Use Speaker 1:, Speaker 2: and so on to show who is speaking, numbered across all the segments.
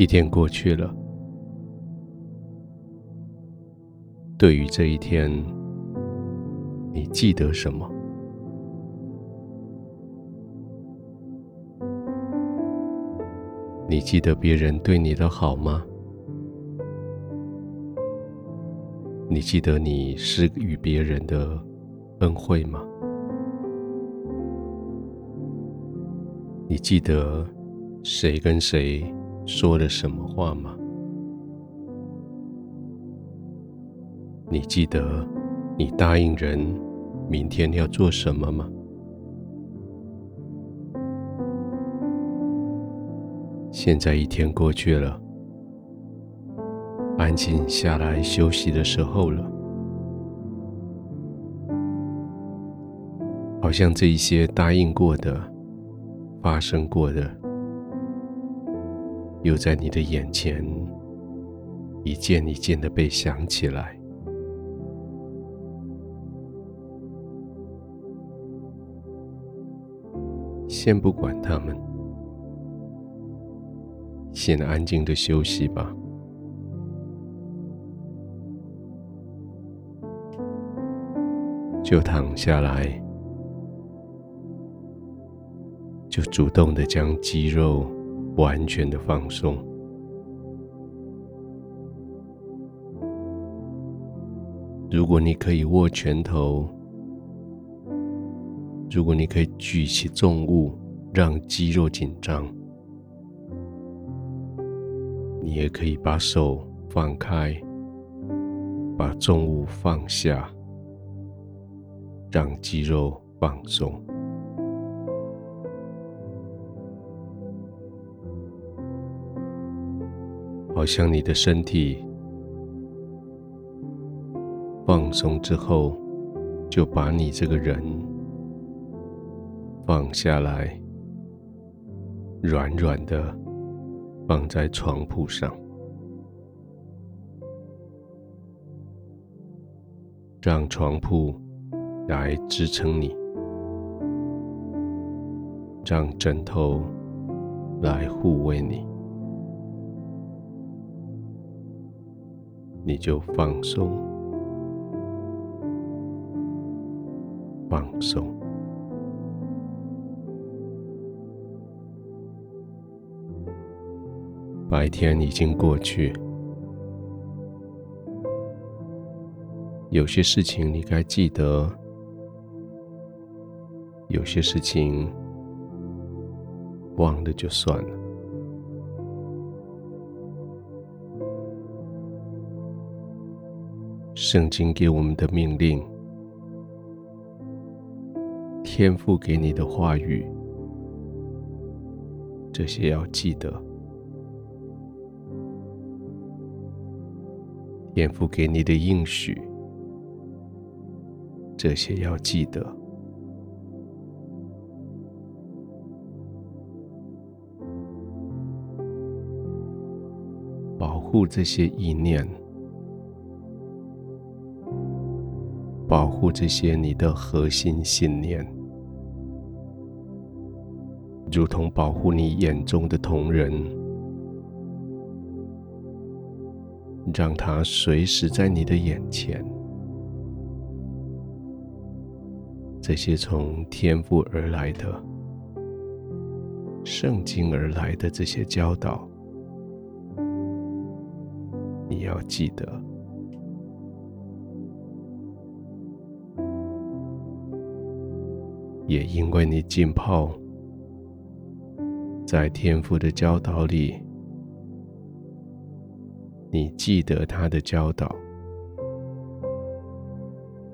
Speaker 1: 一天过去了，对于这一天，你记得什么？你记得别人对你的好吗？你记得你施与别人的恩惠吗？你记得谁跟谁说了什么话吗？你记得你答应人明天要做什么吗？现在一天过去了，安静下来休息的时候了。好像这一些答应过的、发生过的，又在你的眼前一件一件的被想起来。先不管他们。先安静的休息吧，就躺下来，就主动的将肌肉完全的放松。如果你可以握拳头，如果你可以举起重物，让肌肉紧张。你也可以把手放开，把重物放下，让肌肉放松，好像你的身体放松之后，就把你这个人放下来，软软的。放在床铺上，让床铺来支撑你，让枕头来护卫你，你就放松，放松。白天已经过去，有些事情你该记得，有些事情忘了就算了。圣经给我们的命令，天父给你的话语，这些要记得。天父给你的应许，这些要记得，保护这些意念，护这些你的核心信念，如同保护你眼中的瞳仁。让它随时在你的眼前。这些从天赋而来的、圣经而来的这些教导，你要记得。也因为你浸泡在天父的教导里。你记得他的教导，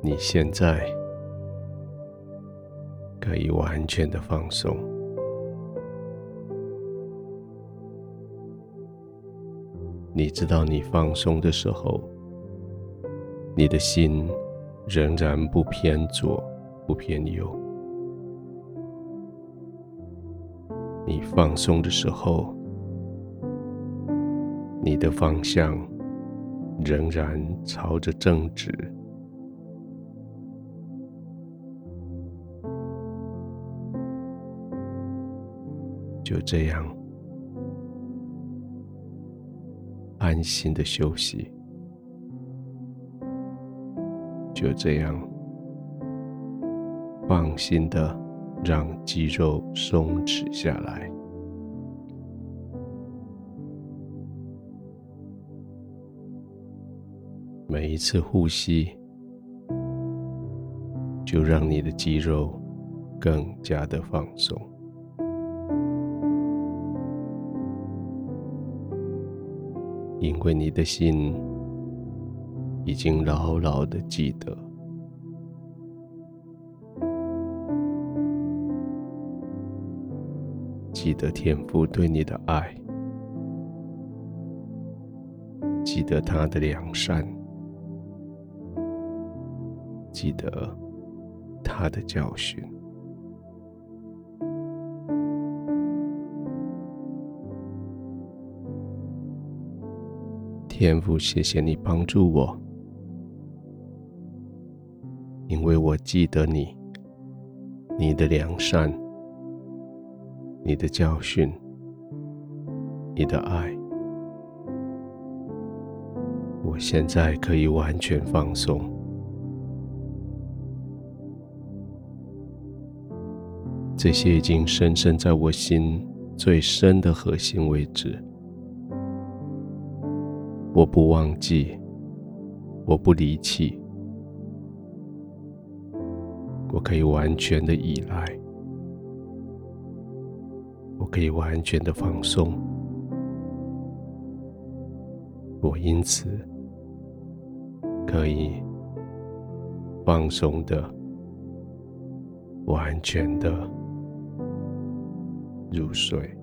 Speaker 1: 你现在可以完全的放松。你知道，你放松的时候，你的心仍然不偏左，不偏右。你放松的时候。你的方向仍然朝着正直，就这样安心的休息。就这样，放心的让肌肉松弛下来。每一次呼吸，就让你的肌肉更加的放松，因为你的心已经牢牢的记得，记得天父对你的爱，记得他的良善。记得他的教训，天父，谢谢你帮助我，因为我记得你，你的良善，你的教训，你的爱，我现在可以完全放松。这些已经深深在我心最深的核心位置，我不忘记，我不离弃，我可以完全的依赖，可以完全的放松，我因此可以放松的、完全的。入睡。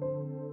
Speaker 1: you.